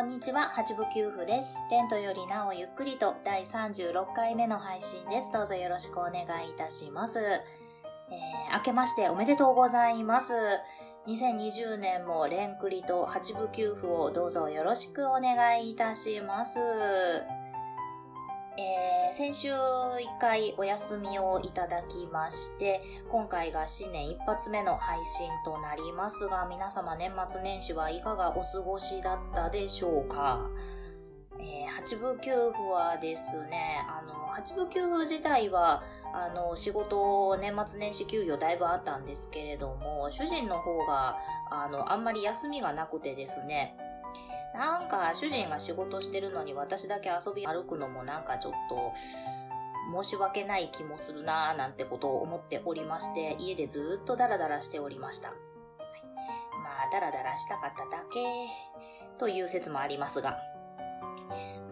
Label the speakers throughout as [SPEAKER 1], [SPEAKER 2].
[SPEAKER 1] こんにちは、八部九夫です。レントよりなおゆっくりと第36回目の配信です。どうぞよろしくお願いいたします。えー、明けましておめでとうございます。2020年もレンクリと八部九夫をどうぞよろしくお願いいたします。えー、先週一回お休みをいただきまして、今回が新年一発目の配信となりますが、皆様年末年始はいかがお過ごしだったでしょうか？えー、八部給付はですね、あの、八部給付自体は、あの、仕事、年末年始休業だいぶあったんですけれども、主人の方が、あの、あんまり休みがなくてですね、なんか主人が仕事してるのに私だけ遊び歩くのもなんかちょっと申し訳ない気もするなぁなんてことを思っておりまして、家でずっとダラダラしておりました。はい、まあ、ダラダラしたかっただけという説もありますが。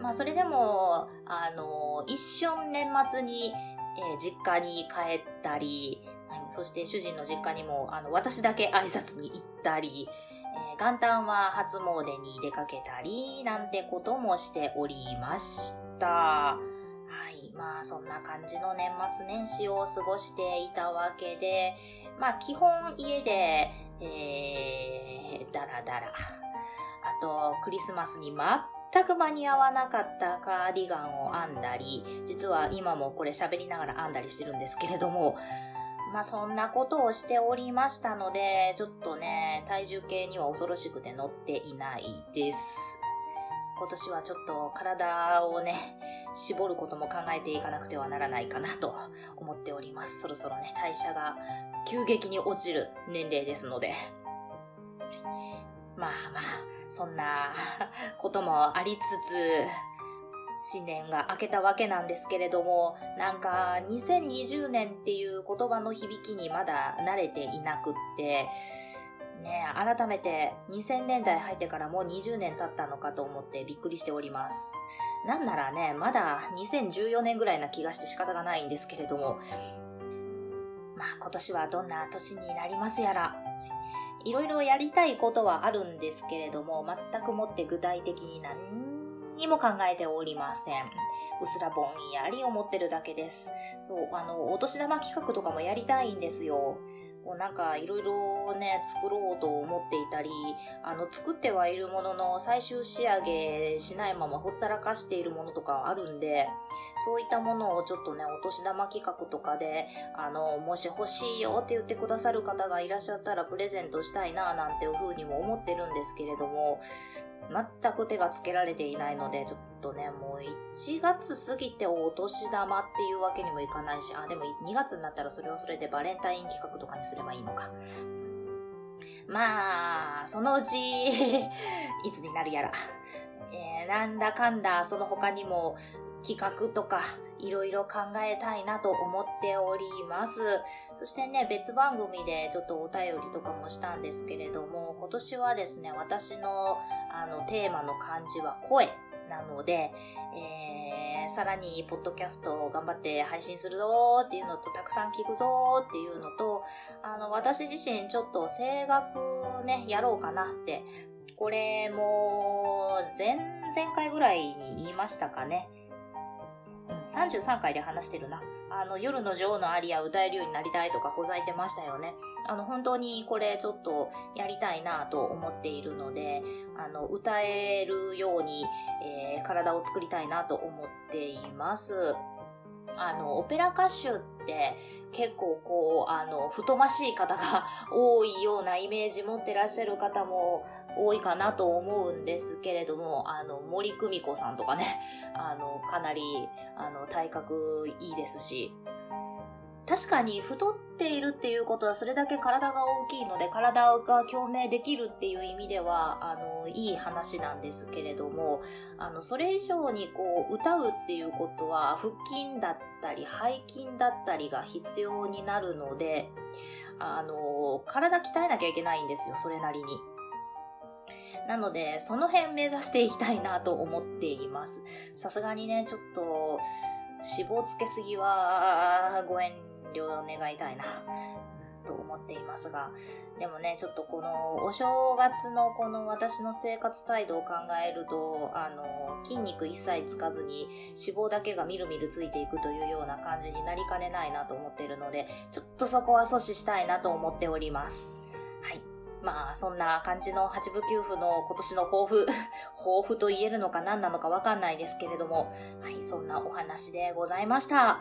[SPEAKER 1] まあ、それでも、あの、一瞬年末に、えー、実家に帰ったり、そして主人の実家にも、あの、私だけ挨拶に行ったり、元旦は初詣に出かけたり、なんてこともしておりました。はい。まあ、そんな感じの年末年始を過ごしていたわけで、まあ、基本家で、えー、だらだら。あと、クリスマスに全く間に合わなかったカーディガンを編んだり、実は今もこれ喋りながら編んだりしてるんですけれども、まあそんなことをしておりましたので、ちょっとね、体重計には恐ろしくて乗っていないです。今年はちょっと体をね、絞ることも考えていかなくてはならないかなと思っております。そろそろね、代謝が急激に落ちる年齢ですので。まあまあ、そんなこともありつつ、新年が明けたわけなんですけれども、なんか2020年っていう言葉の響きにまだ慣れていなくって、ね改めて2000年代入ってからもう20年経ったのかと思ってびっくりしております。なんならね、まだ2014年ぐらいな気がして仕方がないんですけれども、まあ今年はどんな年になりますやら、いろいろやりたいことはあるんですけれども、全くもって具体的に何にも考えておりません。うすらぼんやり思ってるだけです。そう、あの、お年玉企画とかもやりたいんですよ。こうなんかいろいろね、作ろうと思っていたり、あの、作ってはいるものの最終仕上げしないままほったらかしているものとかあるんで、そういったものをちょっとね、お年玉企画とかで、あの、もし欲しいよって言ってくださる方がいらっしゃったらプレゼントしたいななんていう風にも思ってるんですけれども、全く手がつけられていないので、ちょっとね、もう1月過ぎてお年玉っていうわけにもいかないし、あ、でも2月になったらそれはそれでバレンタイン企画とかにすればいいのか。まあ、そのうち いつになるやら。えー、なんだかんだ、その他にも企画とか、いろいろ考えたいなと思っております。そしてね、別番組でちょっとお便りとかもしたんですけれども、今年はですね、私のあのテーマの漢字は声なので、えー、さらにポッドキャストを頑張って配信するぞーっていうのと、たくさん聞くぞーっていうのと、あの、私自身ちょっと声楽ね、やろうかなって、これも、前、前回ぐらいに言いましたかね。33回で話してるな。あの、夜の女王のアリア歌えるようになりたいとかほざいてましたよね。あの、本当にこれちょっとやりたいなと思っているので、あの、歌えるように、えー、体を作りたいなと思っています。あの、オペラ歌手って結構こう、あの、太ましい方が多いようなイメージ持ってらっしゃる方も多いかなと思うんですけれども、あの、森久美子さんとかね、あの、かなり、あの、体格いいですし、確かに太っているっていうことはそれだけ体が大きいので体が共鳴できるっていう意味ではあのいい話なんですけれどもあのそれ以上にこう歌うっていうことは腹筋だったり背筋だったりが必要になるのであの体鍛えなきゃいけないんですよそれなりに。なので、その辺目指していきたいなと思っています。さすがにね、ちょっと、脂肪つけすぎはご遠慮願いたいなと思っていますが、でもね、ちょっとこのお正月のこの私の生活態度を考えると、あの、筋肉一切つかずに脂肪だけがみるみるついていくというような感じになりかねないなと思っているので、ちょっとそこは阻止したいなと思っております。はい。まあ、そんな感じの八部九符の今年の抱負、抱負と言えるのか何なのかわかんないですけれども、はい、そんなお話でございました。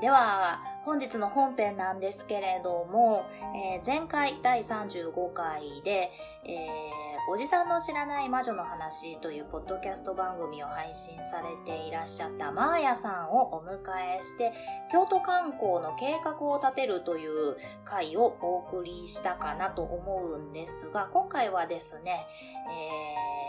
[SPEAKER 1] では、本日の本編なんですけれども、えー、前回第35回で、えー、おじさんの知らない魔女の話というポッドキャスト番組を配信されていらっしゃったマーヤさんをお迎えして、京都観光の計画を立てるという回をお送りしたかなと思うんですが、今回はですね、えー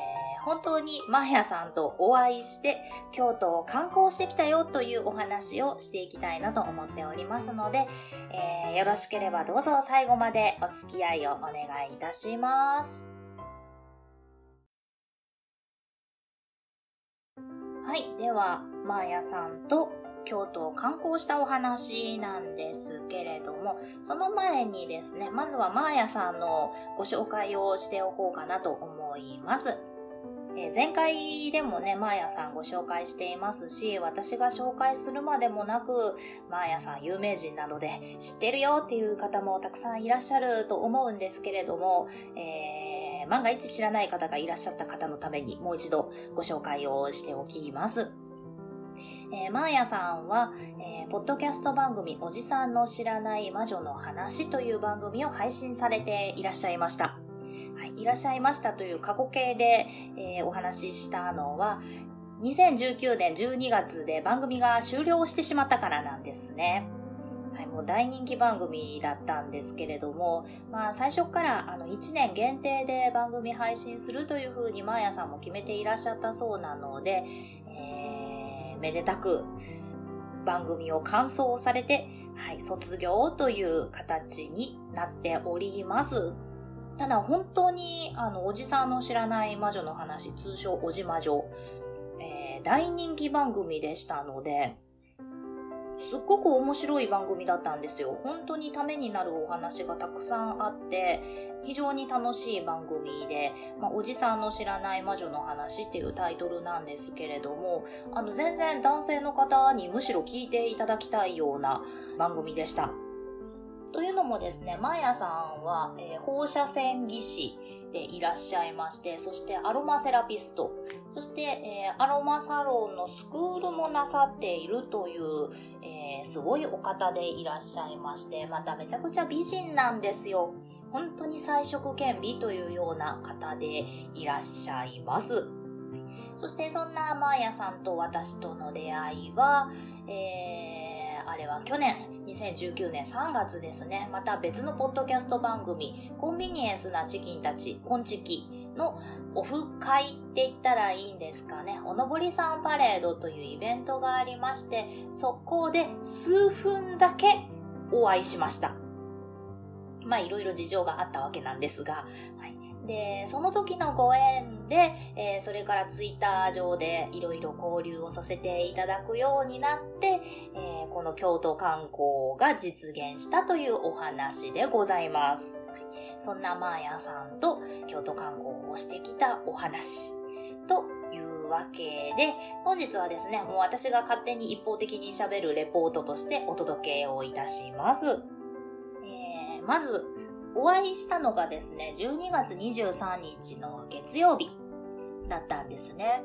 [SPEAKER 1] 本当にマーヤさんとお会いして京都を観光してきたよというお話をしていきたいなと思っておりますので、えー、よろしければどうぞ最後までお付き合いをお願いいたします。はい。では、マーヤさんと京都を観光したお話なんですけれども、その前にですね、まずはマーヤさんのご紹介をしておこうかなと思います。え、前回でもね、マーヤさんご紹介していますし、私が紹介するまでもなく、マーヤさん有名人などで知ってるよっていう方もたくさんいらっしゃると思うんですけれども、えー、万が一知らない方がいらっしゃった方のためにもう一度ご紹介をしておきます。えー、マーヤさんは、えー、ポッドキャスト番組おじさんの知らない魔女の話という番組を配信されていらっしゃいました。はい、いらっしゃいましたという過去形で、えー、お話ししたのは、2019年12月で番組が終了してしまったからなんですね。はい、もう大人気番組だったんですけれども、まあ最初からあの1年限定で番組配信するというふうにマーヤさんも決めていらっしゃったそうなので、えー、めでたく番組を完走されて、はい、卒業という形になっております。ただ本当に、あの、おじさんの知らない魔女の話、通称おじ魔女、えー、大人気番組でしたので、すっごく面白い番組だったんですよ。本当にためになるお話がたくさんあって、非常に楽しい番組で、まあ、おじさんの知らない魔女の話っていうタイトルなんですけれども、あの、全然男性の方にむしろ聞いていただきたいような番組でした。というのもですね、マヤさんは、えー、放射線技師でいらっしゃいまして、そしてアロマセラピスト、そして、えー、アロマサロンのスクールもなさっているという、えー、すごいお方でいらっしゃいまして、まためちゃくちゃ美人なんですよ。本当に彩色兼美というような方でいらっしゃいます。そしてそんなマーヤさんと私との出会いは、えー、あれは去年2019年3月ですね、また別のポッドキャスト番組、コンビニエンスなチキンたち、コンチキのオフ会って言ったらいいんですかね、おのぼりさんパレードというイベントがありまして、そこで数分だけお会いしました。まあいろいろ事情があったわけなんですが、はい、で、その時のご縁で、えー、それからツイッター上でいろいろ交流をさせていただくようになって、えー、この京都観光が実現したというお話でございます。そんなマーヤさんと京都観光をしてきたお話というわけで、本日はですね、もう私が勝手に一方的に喋るレポートとしてお届けをいたします。えー、まず、お会いしたのがですね、12月23日の月曜日だったんですね。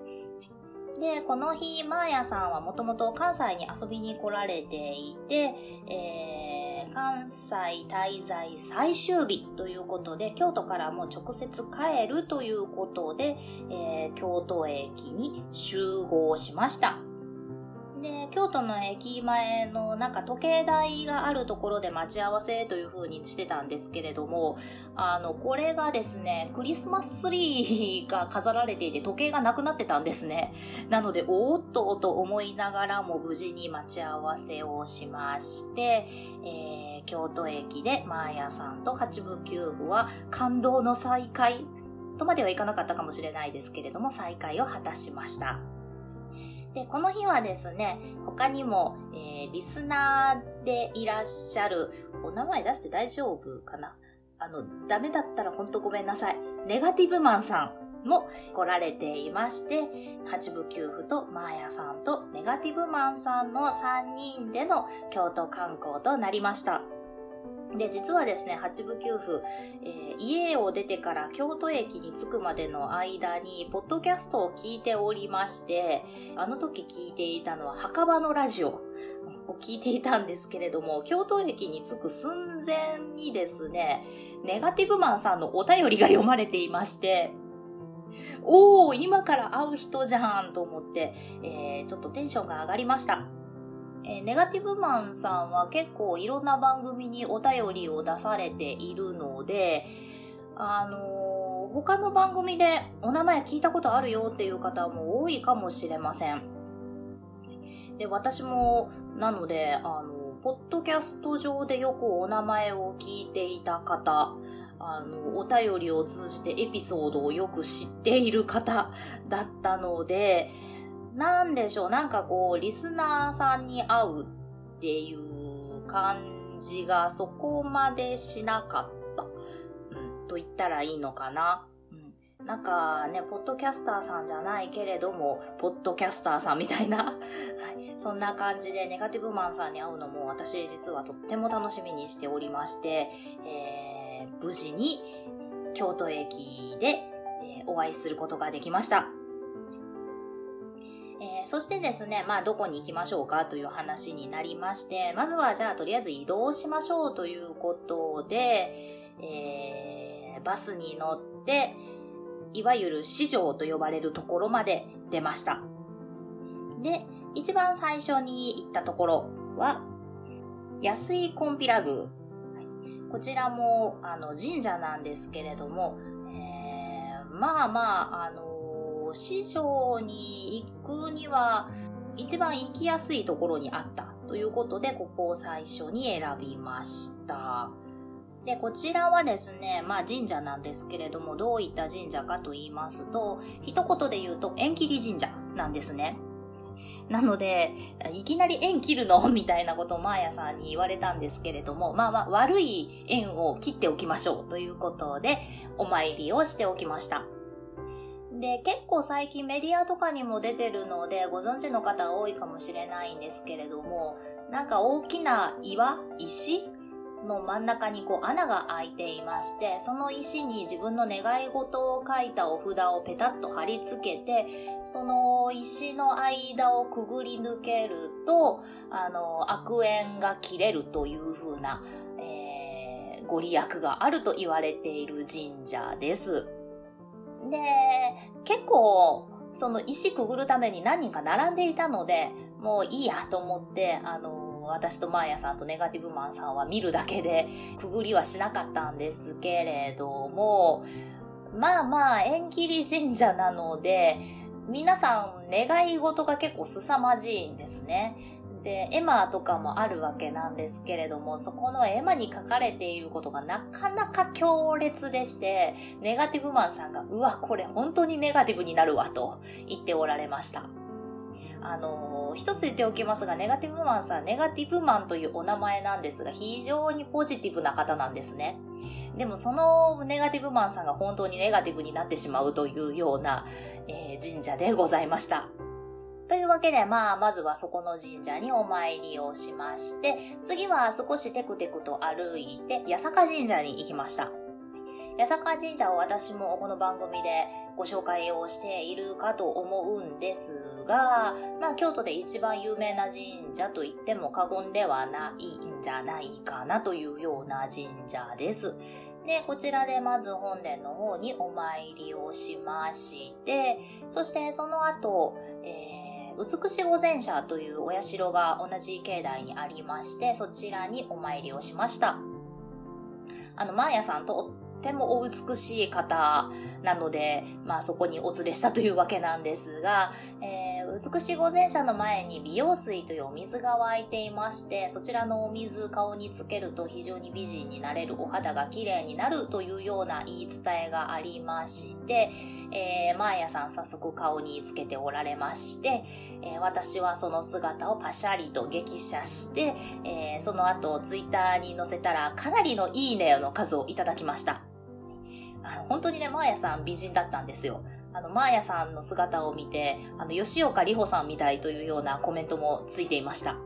[SPEAKER 1] で、この日、マーヤさんはもともと関西に遊びに来られていて、えー、関西滞在最終日ということで、京都からも直接帰るということで、えー、京都駅に集合しました。京都の駅前のなんか時計台があるところで待ち合わせという風にしてたんですけれども、あの、これがですね、クリスマスツリーが飾られていて時計がなくなってたんですね。なので、おっとと思いながらも無事に待ち合わせをしまして、えー、京都駅でマーヤさんと八部九部は感動の再会とまではいかなかったかもしれないですけれども、再会を果たしました。で、この日はですね、他にも、えー、リスナーでいらっしゃる、お名前出して大丈夫かな？あの、ダメだったらほんとごめんなさい。ネガティブマンさんも来られていまして、八部九夫とマーヤさんとネガティブマンさんの3人での京都観光となりました。で、実はですね、八部九夫、えー、家を出てから京都駅に着くまでの間に、ポッドキャストを聞いておりまして、あの時聞いていたのは墓場のラジオを聞いていたんですけれども、京都駅に着く寸前にですね、ネガティブマンさんのお便りが読まれていまして、おー、今から会う人じゃんと思って、えー、ちょっとテンションが上がりました。えー、ネガティブマンさんは結構いろんな番組にお便りを出されているので、あのー、他の番組でお名前聞いたことあるよっていう方も多いかもしれません。で、私も、なので、あの、ポッドキャスト上でよくお名前を聞いていた方、あの、お便りを通じてエピソードをよく知っている方だったので、なんでしょう、なんかこう、リスナーさんに会うっていう感じがそこまでしなかった。うん、と言ったらいいのかな。うん、なんかね、ポッドキャスターさんじゃないけれども、ポッドキャスターさんみたいな、はい、そんな感じでネガティブマンさんに会うのも私実はとっても楽しみにしておりまして、えー、無事に京都駅で、えー、お会いすることができました。えー、そしてですね、まあ、どこに行きましょうかという話になりまして、まずはじゃあとりあえず移動しましょうということで、えー、バスに乗って、いわゆる市場と呼ばれるところまで出ました。で、一番最初に行ったところは、安井コンピラ宮。こちらも、あの、神社なんですけれども、えー、まあまあ、あの、市場に行くには一番行きやすいところにあったということで、ここを最初に選びました。で、こちらはですね、まあ神社なんですけれども、どういった神社かと言いますと、一言で言うと縁切り神社なんですね。なので、いきなり縁切るの？みたいなことをマーヤさんに言われたんですけれども、まあまあ悪い縁を切っておきましょうということで、お参りをしておきました。で、結構最近メディアとかにも出てるので、ご存知の方が多いかもしれないんですけれども、なんか大きな岩石の真ん中にこう穴が開いていまして、その石に自分の願い事を書いたお札をペタッと貼り付けて、その石の間をくぐり抜けると、あの、悪縁が切れるという風な、えー、ご利益があると言われている神社です。で、結構、その石くぐるために何人か並んでいたので、もういいやと思って、あの、私とマーヤさんとネガティブマンさんは見るだけで、くぐりはしなかったんですけれども、まあまあ、縁切り神社なので、皆さん願い事が結構凄まじいんですね。で、エマとかもあるわけなんですけれども、そこのエマに書かれていることがなかなか強烈でして、ネガティブマンさんが、うわ、これ本当にネガティブになるわ、と言っておられました。あの、一つ言っておきますが、ネガティブマンさん、ネガティブマンというお名前なんですが、非常にポジティブな方なんですね。でもそのネガティブマンさんが本当にネガティブになってしまうというような、えー、神社でございました。というわけで、まあ、まずはそこの神社にお参りをしまして、次は少しテクテクと歩いて、八坂神社に行きました。八坂神社を私もこの番組でご紹介をしているかと思うんですが、まあ京都で一番有名な神社と言っても過言ではないんじゃないかなというような神社です。で、こちらでまず本殿の方にお参りをしまして、そしてその後、えー美し御前社というお社が同じ境内にありまして、そちらにお参りをしました。あの、マーヤさんとってもお美しい方なので、まあそこにお連れしたというわけなんですが、えー、美しい御前社の前に美容水というお水が湧いていまして、そちらのお水顔につけると非常に美人になれる、お肌が綺麗になるというような言い伝えがありまして、えー、マーヤさん早速顔につけておられまして、えー、私はその姿をパシャリと激写して、えー、その後ツイッターに載せたらかなりのいいねの数をいただきました。本当にね、マーヤさん美人だったんですよ。あの、マーヤさんの姿を見て、あの、吉岡里帆さんみたいというようなコメントもついていました。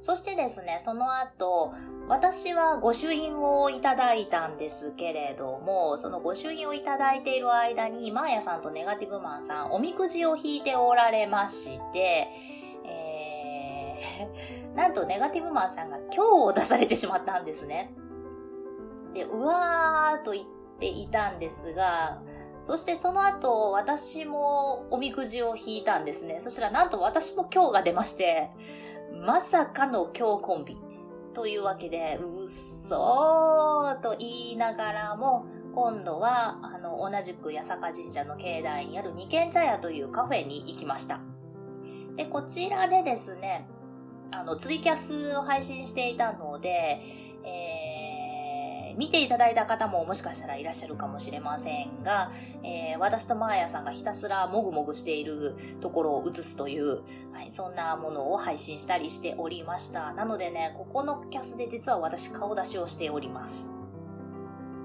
[SPEAKER 1] そしてですね、その後、私は御朱印をいただいたんですけれども、その御朱印をいただいている間に、マーヤさんとネガティブマンさん、おみくじを引いておられまして、えー、なんとネガティブマンさんが今日を出されてしまったんですね。で、うわーと言って、ていたんですが、そしてその後、私もおみくじを引いたんですね。そしたらなんと私も今日が出まして、まさかの今日コンビ。というわけで、うっそーと言いながらも、今度は、あの、同じく八坂神社の境内にある二軒茶屋というカフェに行きました。で、こちらでですね、あの、ツイキャスを配信していたので、えー見ていただいた方ももしかしたらいらっしゃるかもしれませんが、えー、私とマーヤさんがひたすらもぐもぐしているところを映すという、はい、そんなものを配信したりしておりました。なのでね、ここのキャスで実は私顔出しをしております。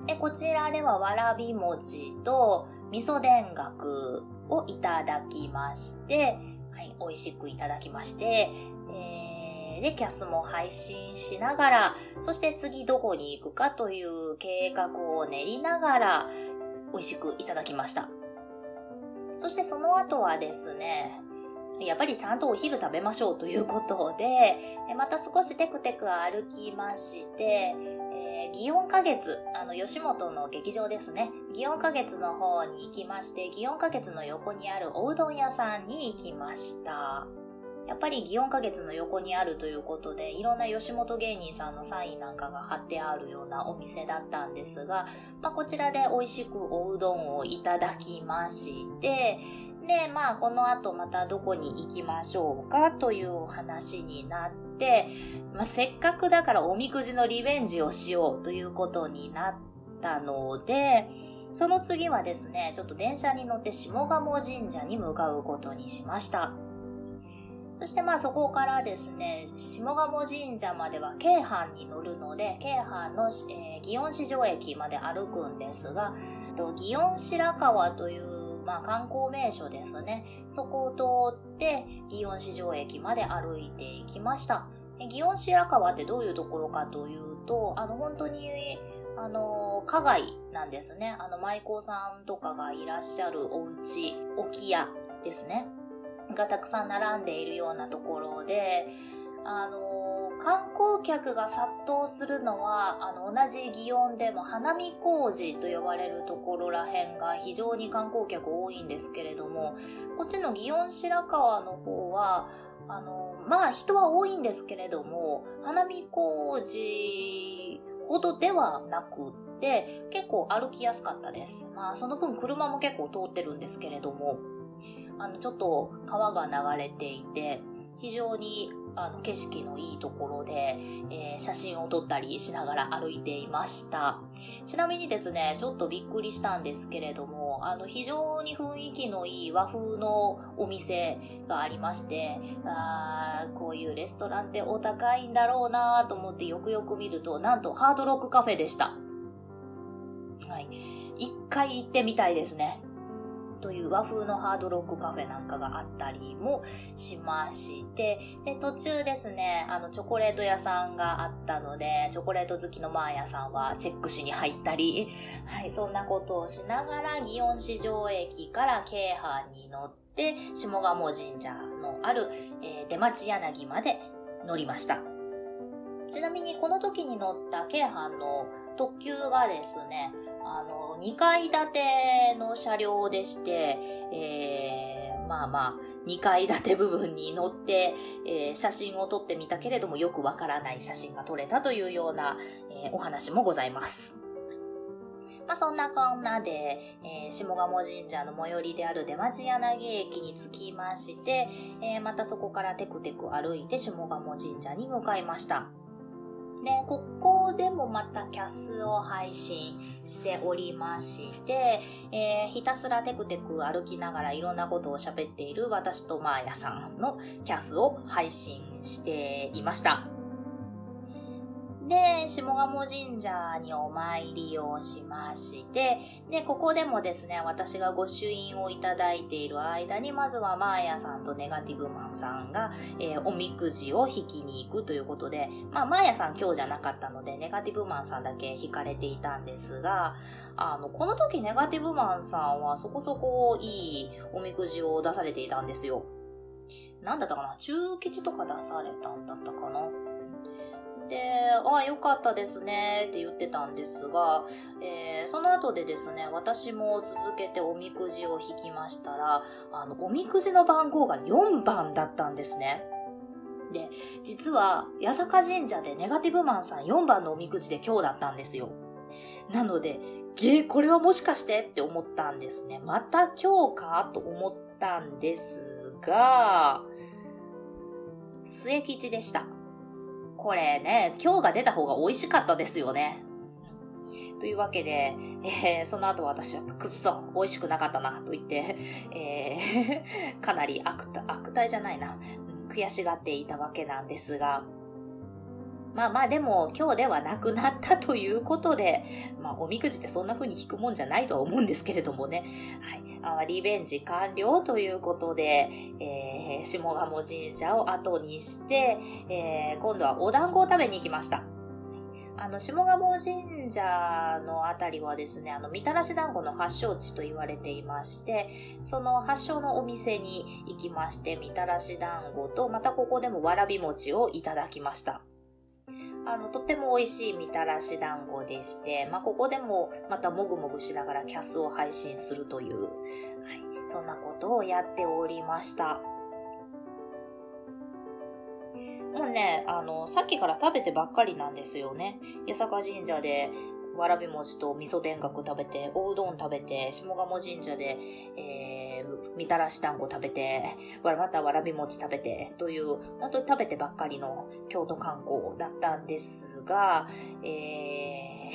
[SPEAKER 1] でこちらではわらび餅と味噌田楽をいただきまして、はい、美味しくいただきまして、えーで、キャスも配信しながら、そして次どこに行くかという計画を練りながら、美味しくいただきました。そしてその後はですね、やっぱりちゃんとお昼食べましょうということで、また少しテクテク歩きまして、えー、祇園花月、あの、吉本の劇場ですね。祇園花月の方に行きまして、祇園花月の横にあるおうどん屋さんに行きました。やっぱり祇園花月の横にあるということで、いろんな吉本芸人さんのサインなんかが貼ってあるようなお店だったんですが、まあ、こちらで美味しくおうどんをいただきまして、で、まあ、この後またどこに行きましょうかというお話になって、まあ、せっかくだからおみくじのリベンジをしようということになったので、その次はですね、ちょっと電車に乗って下鴨神社に向かうことにしました。そしてまあそこからですね、下鴨神社までは京阪に乗るので、京阪の、えー、祇園市場駅まで歩くんですが、と祇園白川という、まあ、観光名所ですね。そこを通って祇園市場駅まで歩いていきました。祇園白川ってどういうところかというと、あの本当にあの、花街なんですね。あの、舞妓さんとかがいらっしゃるお家、置屋ですね。がたくさん並んでいるようなところで、あの、観光客が殺到するのは、あの、同じ祇園でも花見工事と呼ばれるところらへんが非常に観光客多いんですけれども、こっちの祇園白川の方は、あの、まあ人は多いんですけれども、花見工事ほどではなくって、結構歩きやすかったです。まあその分車も結構通ってるんですけれども、あの、ちょっと川が流れていて、非常にあの景色のいいところで、えー、写真を撮ったりしながら歩いていました。ちなみにですね、ちょっとびっくりしたんですけれども、あの非常に雰囲気のいい和風のお店がありまして、あこういうレストランってお高いんだろうなと思ってよくよく見ると、なんとハードロックカフェでした。はい。一回行ってみたいですね。という和風のハードロックカフェなんかがあったりもしまして、で、途中ですね、あの、チョコレート屋さんがあったので、チョコレート好きのマーヤさんはチェックしに入ったり、はい、そんなことをしながら、祇園市場駅から京阪に乗って、下鴨神社のある、えー、出町柳まで乗りました。ちなみにこの時に乗った京阪の特急がですね、あの、2階建ての車両でして、えー、まあまあ、2階建て部分に乗って、えー、写真を撮ってみたけれどもよくわからない写真が撮れたというような、えー、お話もございます。まあそんなこんなで、えー、下鴨神社の最寄りである出町柳駅に着きまして、えー、またそこからテクテク歩いて下鴨神社に向かいました。で、ここでもまたキャスを配信しておりまして、えー、ひたすらテクテク歩きながらいろんなことを喋っている私とマーヤさんのキャスを配信していました。で、下鴨神社にお参りをしまして、で、ここでもですね、私が御朱印をいただいている間に、まずはマーヤさんとネガティブマンさんが、えー、おみくじを引きに行くということで、まあ、マーヤさん今日じゃなかったので、ネガティブマンさんだけ引かれていたんですが、あの、この時ネガティブマンさんはそこそこいいおみくじを出されていたんですよ。なんだったかな？中吉とか出されたんだったかな？で、ああ、よかったですねって言ってたんですが、えー、その後でですね、私も続けておみくじを引きましたら、あの、おみくじの番号が4番だったんですね。で、実は、八坂神社でネガティブマンさん4番のおみくじで今日だったんですよ。なので、げこれはもしかしてって思ったんですね。また今日かと思ったんですが、末吉でした。これね、今日が出た方が美味しかったですよね。というわけで、えー、その後私はくっそ美味しくなかったなと言って、えー、かなり悪悪態じゃないな、悔しがっていたわけなんですが、まあまあでも今日ではなくなったということで、まあおみくじってそんな風に引くもんじゃないとは思うんですけれどもね。はい。あリベンジ完了ということで、えー、下鴨神社を後にして、えー、今度はお団子を食べに行きました。あの、下鴨神社のあたりはですね、あの、みたらし団子の発祥地と言われていまして、その発祥のお店に行きまして、みたらし団子と、またここでもわらび餅をいただきました。あの、とっても美味しいみたらし団子でして、まあ、ここでもまたもぐもぐしながらキャスを配信するという、はい、そんなことをやっておりました。もうね、あの、さっきから食べてばっかりなんですよね。八坂神社でわらび餅と味噌田楽食べて、おうどん食べて、下鴨神社で、えー、みたらし団子食べて、またわらび餅食べて、という、本当に食べてばっかりの京都観光だったんですが、え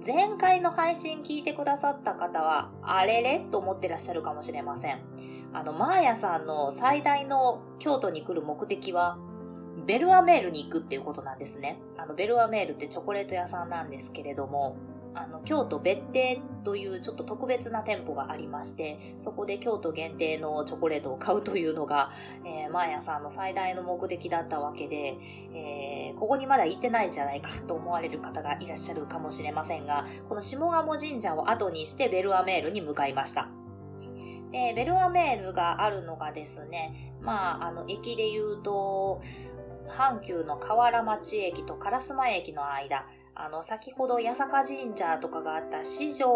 [SPEAKER 1] ー、前回の配信聞いてくださった方は、あれれ？と思ってらっしゃるかもしれません。あの、マーヤさんの最大の京都に来る目的は、ベルアメールに行くっていうことなんですね。あの、ベルアメールってチョコレート屋さんなんですけれども、あの、京都別邸というちょっと特別な店舗がありまして、そこで京都限定のチョコレートを買うというのが、えー、マーヤさんの最大の目的だったわけで、えー、ここにまだ行ってないじゃないかと思われる方がいらっしゃるかもしれませんが、この下鴨神社を後にしてベルアメールに向かいました。で、ベルアメールがあるのがですね、まあ、あの、駅で言うと、阪急の河原町駅と烏丸駅の間、あの、先ほど八坂神社とかがあった市場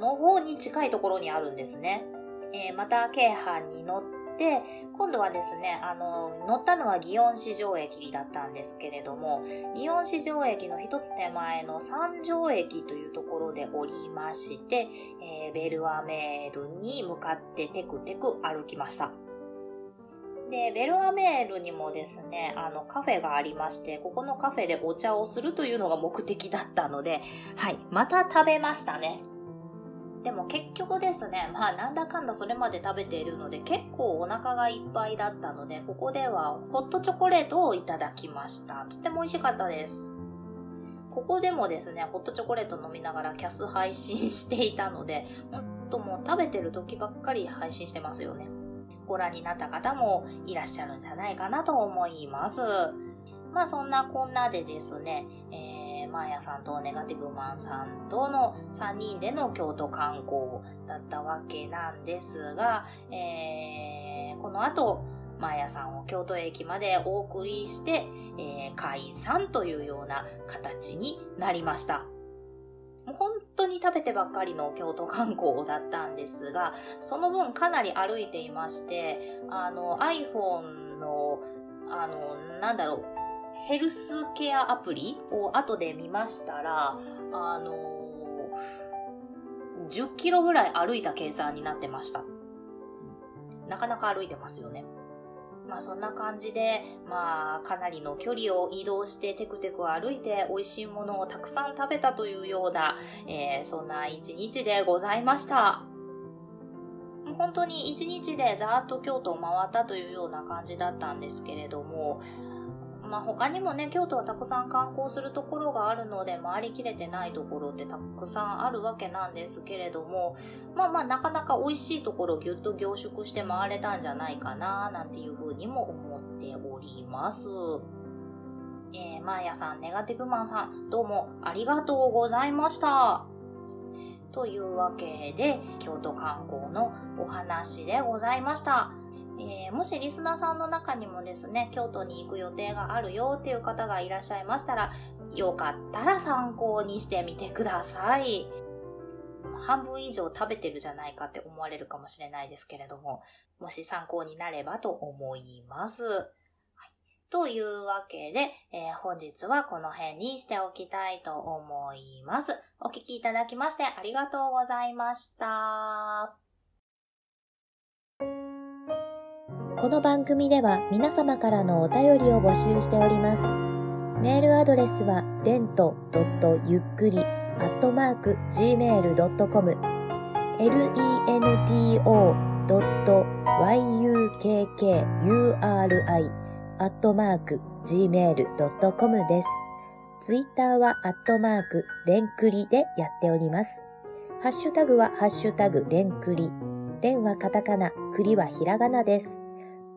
[SPEAKER 1] の方に近いところにあるんですね。えー、また、京阪に乗って、今度はですね、あの、乗ったのは祇園市場駅だったんですけれども、祇園市場駅の一つ手前の三条駅というところで降りまして、えー、ベルアメールに向かってテクテク歩きました。で、ベルアメールにもですね、あの、カフェがありまして、ここのカフェでお茶をするというのが目的だったので、はい、また食べましたね。でも結局ですね、まあなんだかんだそれまで食べているので結構お腹がいっぱいだったので、ここではホットチョコレートをいただきました。とても美味しかったです。ここでもですね、ホットチョコレート飲みながらキャス配信していたので、ほんともう食べてる時ばっかり配信してますよね。ご覧になった方もいらっしゃるんじゃないかなと思います。まあそんなこんなでですね、えー、マーヤさんとネガティブマンさんとの3人での京都観光だったわけなんですが、えー、この後、マーヤさんを京都駅までお送りして、えー、解散というような形になりました。もう本当に食べてばっかりの京都観光だったんですが、その分かなり歩いていまして、あの iPhone の、あの、なんだろう、ヘルスケアアプリを後で見ましたら、あの10キロぐらい歩いた計算になってました。なかなか歩いてますよね。まあそんな感じで、まあかなりの距離を移動してテクテク歩いて美味しいものをたくさん食べたというような、えー、そんな一日でございました。本当に一日でざーっと京都を回ったというような感じだったんですけれども、まあ、他にもね、京都はたくさん観光するところがあるので、回りきれてないところってたくさんあるわけなんですけれども、まあまあ、なかなか美味しいところをぎゅっと凝縮して回れたんじゃないかな、なんていうふうにも思っております。えー、マーヤさん、ネガティブマンさん、どうもありがとうございました。というわけで、京都観光のお話でございました。えー、もしリスナーさんの中にもですね、京都に行く予定があるよっていう方がいらっしゃいましたら、よかったら参考にしてみてください。半分以上食べてるじゃないかって思われるかもしれないですけれども、もし参考になればと思います。はい、というわけで、えー、本日はこの辺にしておきたいと思います。お聞きいただきましてありがとうございました。
[SPEAKER 2] この番組では皆様からのお便りを募集しております。メールアドレスは、レントゆっくり、アットマーク、gmail.com、lento.yukkuri、アットマーク、gmail.com です。ツイッターは、アットマーク、レンクリでやっております。ハッシュタグは、ハッシュタグ、レンクリ。レンはカタカナ、クリはひらがなです。